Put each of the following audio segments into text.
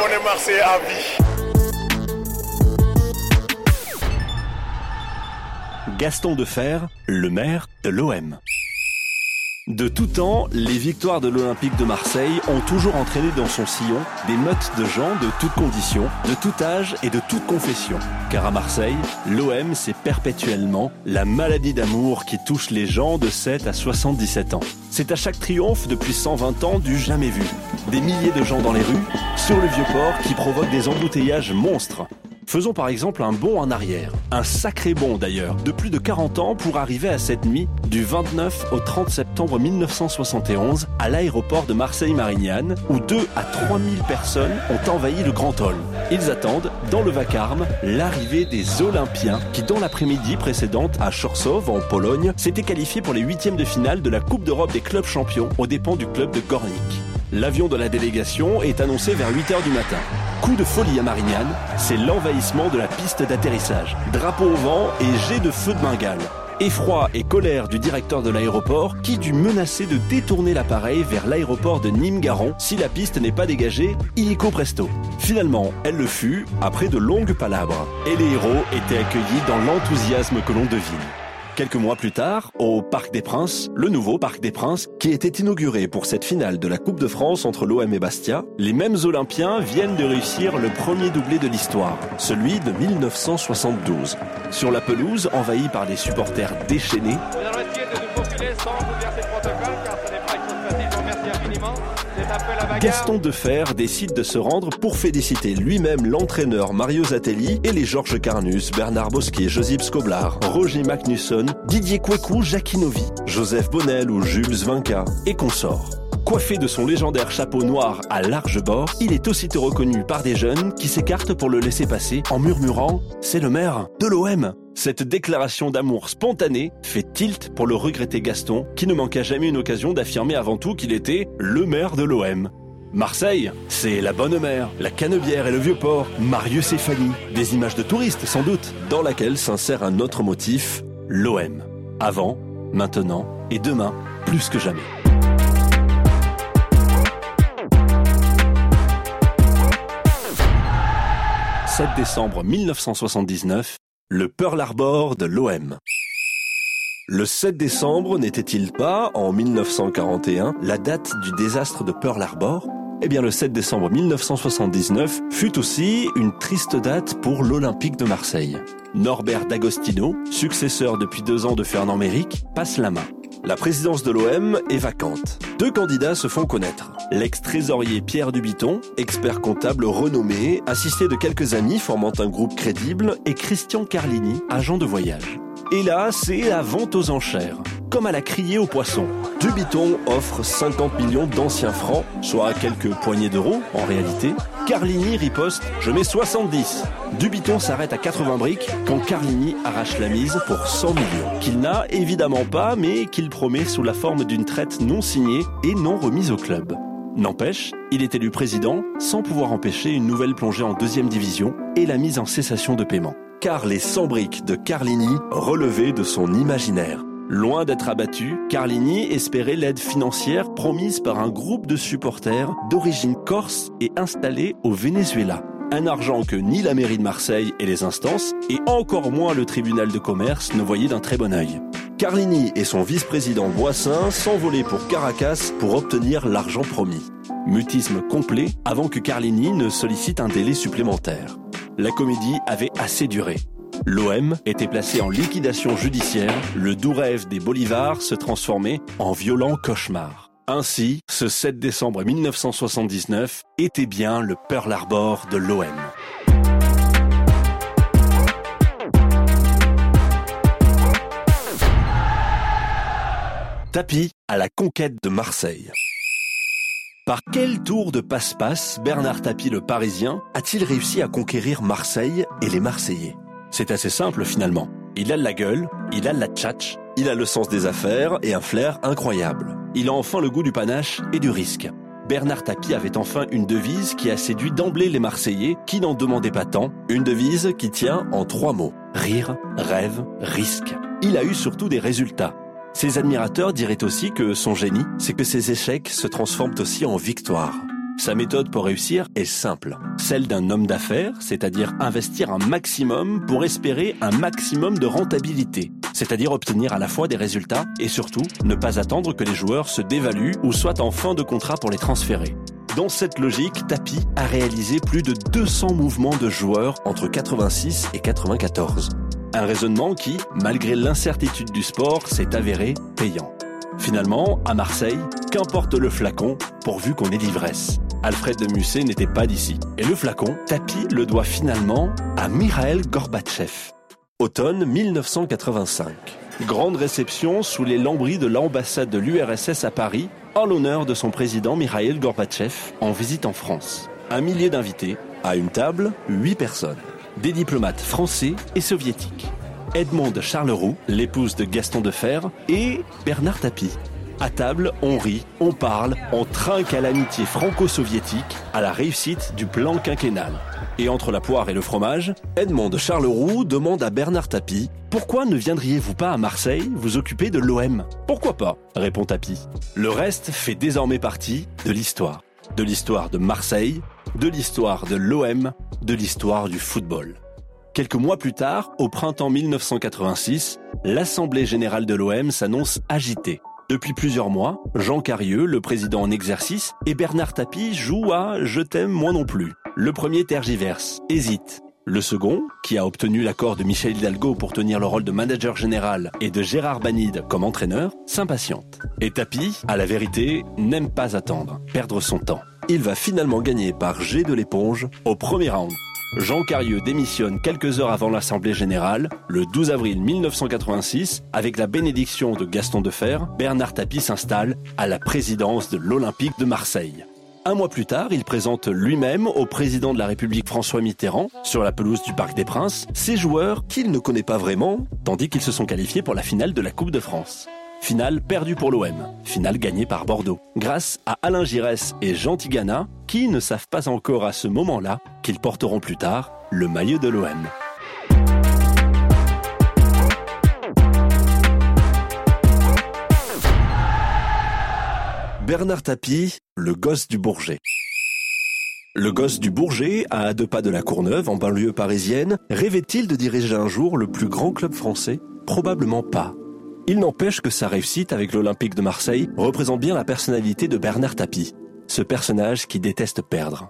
On est Marseillais à vie. Gaston Defer, le maire de l'OM. De tout temps, les victoires de l'Olympique de Marseille ont toujours entraîné dans son sillon des meutes de gens de toutes conditions, de tout âge et de toute confession. Car à Marseille, l'OM c'est perpétuellement la maladie d'amour qui touche les gens de 7 à 77 ans. C'est à chaque triomphe depuis 120 ans du jamais vu. Des milliers de gens dans les rues, sur le vieux port qui provoquent des embouteillages monstres. Faisons par exemple un bond en arrière, un sacré bond d'ailleurs, de plus de 40 ans pour arriver à cette nuit du 29 au 30 septembre 1971 à l'aéroport de Marseille-Marignane où 2 à 3000 personnes ont envahi le Grand Hall. Ils attendent, dans le vacarme, l'arrivée des Olympiens qui, dans l'après-midi précédente à Chorsov en Pologne, s'étaient qualifiés pour les huitièmes de finale de la Coupe d'Europe des clubs champions aux dépens du club de Gornik. L'avion de la délégation est annoncé vers 8h du matin. Coup de folie à Marignane, c'est l'envahissement de la piste d'atterrissage. Drapeau au vent et jet de feu de Bengale. Effroi et colère du directeur de l'aéroport qui dut menacer de détourner l'appareil vers l'aéroport de Nîmes-Garon si la piste n'est pas dégagée, illico presto. Finalement, elle le fut après de longues palabres. Et les héros étaient accueillis dans l'enthousiasme que l'on devine. Quelques mois plus tard, au Parc des Princes, le nouveau Parc des Princes, qui était inauguré pour cette finale de la Coupe de France entre l'OM et Bastia, les mêmes Olympiens viennent de réussir le premier doublé de l'histoire, celui de 1972. Sur la pelouse, envahie par des supporters déchaînés, Gaston Defer décide de se rendre pour féliciter lui-même l'entraîneur Mario Zatelli et les Georges Carnus, Bernard Bosquier, Josip Skoblar, Roger Magnusson, Didier Kwekou, Jacquinovi, Joseph Bonnel ou Jules Vinca et consorts. Coiffé de son légendaire chapeau noir à large bord, il est aussitôt reconnu par des jeunes qui s'écartent pour le laisser passer en murmurant ⁇ C'est le maire de l'OM !⁇ cette déclaration d'amour spontanée fait tilt pour le regretté Gaston, qui ne manqua jamais une occasion d'affirmer avant tout qu'il était le maire de l'OM. Marseille, c'est la bonne mère, la canebière et le vieux port, Marius et Fanny, des images de touristes sans doute, dans laquelle s'insère un autre motif, l'OM. Avant, maintenant et demain, plus que jamais. 7 décembre 1979, le Pearl Harbor de l'OM. Le 7 décembre n'était-il pas, en 1941, la date du désastre de Pearl Harbor? Eh bien, le 7 décembre 1979 fut aussi une triste date pour l'Olympique de Marseille. Norbert D'Agostino, successeur depuis deux ans de Fernand Méric, passe la main. La présidence de l'OM est vacante. Deux candidats se font connaître. L'ex-trésorier Pierre Dubiton, expert comptable renommé, assisté de quelques amis formant un groupe crédible, et Christian Carlini, agent de voyage. Et là, c'est la vente aux enchères. Comme à la criée aux poissons. Dubiton offre 50 millions d'anciens francs, soit quelques poignées d'euros en réalité. Carlini riposte Je mets 70. Dubiton s'arrête à 80 briques quand Carlini arrache la mise pour 100 millions. Qu'il n'a évidemment pas, mais qu'il promet sous la forme d'une traite non signée et non remise au club. N'empêche, il est élu président sans pouvoir empêcher une nouvelle plongée en deuxième division et la mise en cessation de paiement. Car les 100 briques de Carlini relevaient de son imaginaire. Loin d'être abattu, Carlini espérait l'aide financière promise par un groupe de supporters d'origine corse et installés au Venezuela. Un argent que ni la mairie de Marseille et les instances, et encore moins le tribunal de commerce, ne voyaient d'un très bon œil. Carlini et son vice-président Boissin s'envolaient pour Caracas pour obtenir l'argent promis. Mutisme complet avant que Carlini ne sollicite un délai supplémentaire. La comédie avait assez duré. L'OM était placé en liquidation judiciaire, le doux rêve des Bolivars se transformait en violent cauchemar. Ainsi, ce 7 décembre 1979 était bien le Pearl Harbor de l'OM. Tapis à la conquête de Marseille. Par quel tour de passe-passe Bernard Tapie le Parisien a-t-il réussi à conquérir Marseille et les Marseillais? C'est assez simple finalement. Il a la gueule, il a la tchatch, il a le sens des affaires et un flair incroyable. Il a enfin le goût du panache et du risque. Bernard Tapie avait enfin une devise qui a séduit d'emblée les Marseillais qui n'en demandaient pas tant. Une devise qui tient en trois mots. Rire, rêve, risque. Il a eu surtout des résultats. Ses admirateurs diraient aussi que son génie, c'est que ses échecs se transforment aussi en victoires. Sa méthode pour réussir est simple, celle d'un homme d'affaires, c'est-à-dire investir un maximum pour espérer un maximum de rentabilité, c'est-à-dire obtenir à la fois des résultats et surtout ne pas attendre que les joueurs se dévaluent ou soient en fin de contrat pour les transférer. Dans cette logique, Tapi a réalisé plus de 200 mouvements de joueurs entre 86 et 94. Un raisonnement qui, malgré l'incertitude du sport, s'est avéré payant. Finalement, à Marseille, qu'importe le flacon, pourvu qu'on ait l'ivresse. Alfred de Musset n'était pas d'ici. Et le flacon, Tapi le doit finalement à Mikhail Gorbatchev. Automne 1985. Grande réception sous les lambris de l'ambassade de l'URSS à Paris, en l'honneur de son président Mikhail Gorbatchev, en visite en France. Un millier d'invités, à une table, huit personnes. Des diplomates français et soviétiques. Edmond Charleroux, l'épouse de Gaston Defer, et Bernard Tapie. À table, on rit, on parle, on trinque à l'amitié franco-soviétique, à la réussite du plan quinquennal. Et entre la poire et le fromage, Edmond Charleroux demande à Bernard Tapie Pourquoi ne viendriez-vous pas à Marseille vous occuper de l'OM Pourquoi pas répond Tapie. Le reste fait désormais partie de l'histoire. De l'histoire de Marseille, de l'histoire de l'OM, de l'histoire du football. Quelques mois plus tard, au printemps 1986, l'Assemblée générale de l'OM s'annonce agitée. Depuis plusieurs mois, Jean Carieux, le président en exercice, et Bernard Tapie jouent à Je t'aime moi non plus. Le premier tergiverse, hésite. Le second, qui a obtenu l'accord de Michel Hidalgo pour tenir le rôle de manager général et de Gérard Banide comme entraîneur, s'impatiente. Et Tapie, à la vérité, n'aime pas attendre, perdre son temps. Il va finalement gagner par jet de l'éponge au premier round. Jean Carieux démissionne quelques heures avant l'Assemblée générale, le 12 avril 1986, avec la bénédiction de Gaston Defer, Bernard Tapie s'installe à la présidence de l'Olympique de Marseille. Un mois plus tard, il présente lui-même au président de la République François Mitterrand, sur la pelouse du Parc des Princes, ses joueurs qu'il ne connaît pas vraiment, tandis qu'ils se sont qualifiés pour la finale de la Coupe de France. Finale perdue pour l'OM, finale gagnée par Bordeaux, grâce à Alain Giresse et Jean Tigana, qui ne savent pas encore à ce moment-là qu'ils porteront plus tard le maillot de l'OM. Bernard Tapie, le gosse du Bourget. Le gosse du Bourget, à deux pas de la Courneuve, en banlieue parisienne, rêvait-il de diriger un jour le plus grand club français? Probablement pas. Il n'empêche que sa réussite avec l'Olympique de Marseille représente bien la personnalité de Bernard Tapie, ce personnage qui déteste perdre.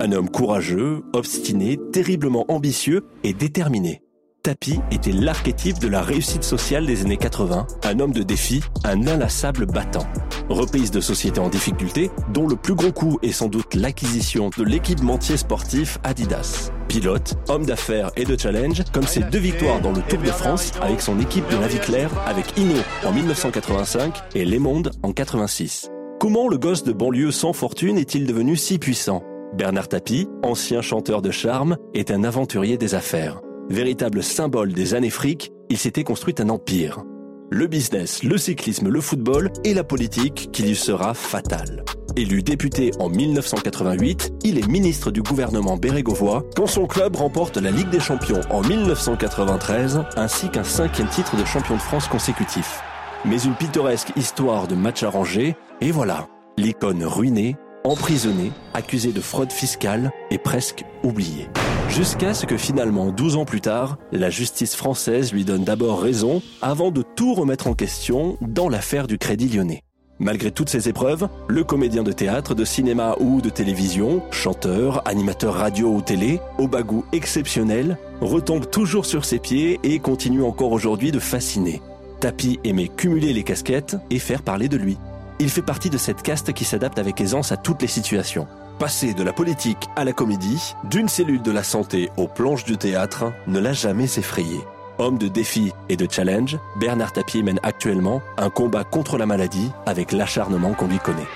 Un homme courageux, obstiné, terriblement ambitieux et déterminé. Tapie était l'archétype de la réussite sociale des années 80, un homme de défi, un inlassable battant. Reprise de société en difficulté, dont le plus gros coup est sans doute l'acquisition de l'équipementier sportif Adidas. Pilote, homme d'affaires et de challenge, comme ses deux victoires dans le Tour de France avec son équipe de la vie claire avec Hino en 1985 et Les Mondes en 86. Comment le gosse de banlieue sans fortune est-il devenu si puissant? Bernard Tapie, ancien chanteur de charme, est un aventurier des affaires. Véritable symbole des années fric, il s'était construit un empire. Le business, le cyclisme, le football et la politique qui lui sera fatale. Élu député en 1988, il est ministre du gouvernement bérégovois quand son club remporte la Ligue des Champions en 1993 ainsi qu'un cinquième titre de champion de France consécutif. Mais une pittoresque histoire de match arrangé, et voilà, l'icône ruinée, emprisonnée, accusée de fraude fiscale et presque oubliée. Jusqu'à ce que finalement, 12 ans plus tard, la justice française lui donne d'abord raison avant de tout remettre en question dans l'affaire du Crédit lyonnais. Malgré toutes ces épreuves, le comédien de théâtre, de cinéma ou de télévision, chanteur, animateur radio ou télé, au bagou exceptionnel, retombe toujours sur ses pieds et continue encore aujourd'hui de fasciner. Tapi aimait cumuler les casquettes et faire parler de lui. Il fait partie de cette caste qui s'adapte avec aisance à toutes les situations. Passer de la politique à la comédie, d'une cellule de la santé aux planches du théâtre, ne l'a jamais effrayé. Homme de défis et de challenge, Bernard Tapie mène actuellement un combat contre la maladie avec l'acharnement qu'on lui connaît.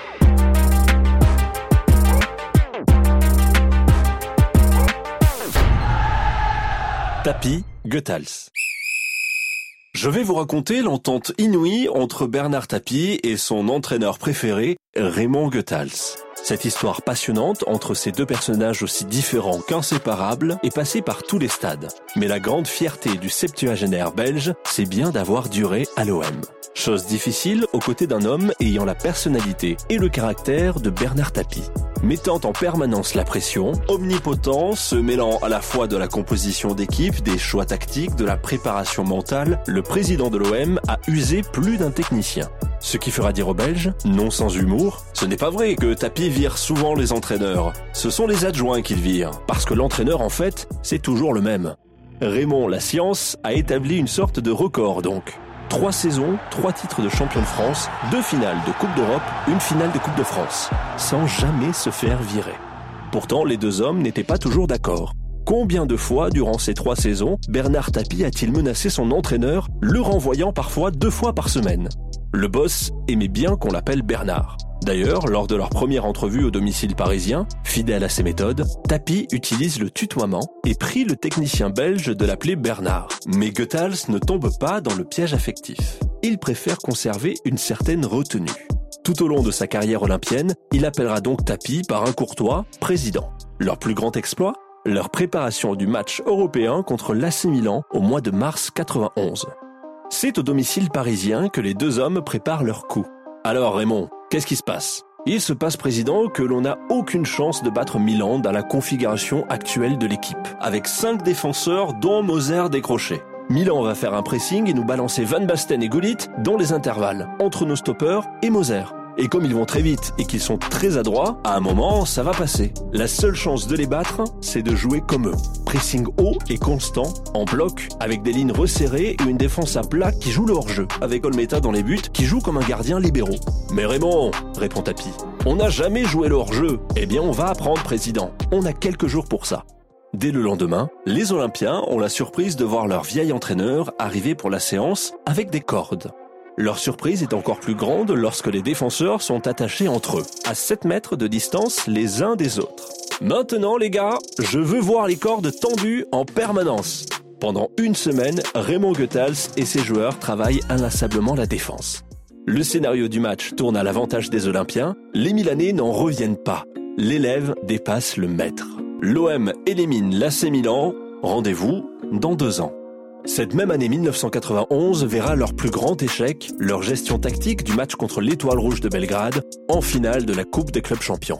Tapie Goethals je vais vous raconter l'entente inouïe entre Bernard Tapie et son entraîneur préféré, Raymond Goethals. Cette histoire passionnante entre ces deux personnages aussi différents qu'inséparables est passée par tous les stades. Mais la grande fierté du septuagénaire belge, c'est bien d'avoir duré à l'OM. Chose difficile aux côtés d'un homme ayant la personnalité et le caractère de Bernard Tapie mettant en permanence la pression, omnipotent, se mêlant à la fois de la composition d'équipe, des choix tactiques, de la préparation mentale, le président de l'OM a usé plus d'un technicien. Ce qui fera dire aux Belges, non sans humour, ce n'est pas vrai que Tapi vire souvent les entraîneurs. Ce sont les adjoints qu'il vire, parce que l'entraîneur en fait, c'est toujours le même. Raymond La Science a établi une sorte de record donc. Trois saisons, trois titres de champion de France, deux finales de Coupe d'Europe, une finale de Coupe de France, sans jamais se faire virer. Pourtant, les deux hommes n'étaient pas toujours d'accord. Combien de fois, durant ces trois saisons, Bernard Tapie a-t-il menacé son entraîneur, le renvoyant parfois deux fois par semaine? Le boss aimait bien qu'on l'appelle Bernard. D'ailleurs, lors de leur première entrevue au domicile parisien, fidèle à ses méthodes, Tapi utilise le tutoiement et prie le technicien belge de l'appeler Bernard. Mais Goethals ne tombe pas dans le piège affectif. Il préfère conserver une certaine retenue. Tout au long de sa carrière olympienne, il appellera donc Tapi par un courtois président. Leur plus grand exploit? Leur préparation du match européen contre l'AC Milan au mois de mars 91. C'est au domicile parisien que les deux hommes préparent leur coup. Alors Raymond, Qu'est-ce qui se passe? Il se passe, président, que l'on n'a aucune chance de battre Milan dans la configuration actuelle de l'équipe, avec 5 défenseurs dont Moser décroché. Milan va faire un pressing et nous balancer Van Basten et Gullit dans les intervalles, entre nos stoppers et Moser. Et comme ils vont très vite et qu'ils sont très adroits, à un moment, ça va passer. La seule chance de les battre, c'est de jouer comme eux. Pressing haut et constant, en bloc, avec des lignes resserrées et une défense à plat qui joue le hors-jeu, avec Olmeta dans les buts, qui joue comme un gardien libéraux. Mais Raymond, répond Tapi, on n'a jamais joué le hors-jeu. Eh bien, on va apprendre, président. On a quelques jours pour ça. Dès le lendemain, les Olympiens ont la surprise de voir leur vieil entraîneur arriver pour la séance avec des cordes. Leur surprise est encore plus grande lorsque les défenseurs sont attachés entre eux, à 7 mètres de distance les uns des autres. Maintenant les gars, je veux voir les cordes tendues en permanence. Pendant une semaine, Raymond Goethals et ses joueurs travaillent inlassablement la défense. Le scénario du match tourne à l'avantage des Olympiens, les Milanais n'en reviennent pas. L'élève dépasse le maître. L'OM élimine l'AC Milan, rendez-vous dans deux ans. Cette même année 1991 verra leur plus grand échec, leur gestion tactique du match contre l'Étoile Rouge de Belgrade en finale de la Coupe des clubs champions.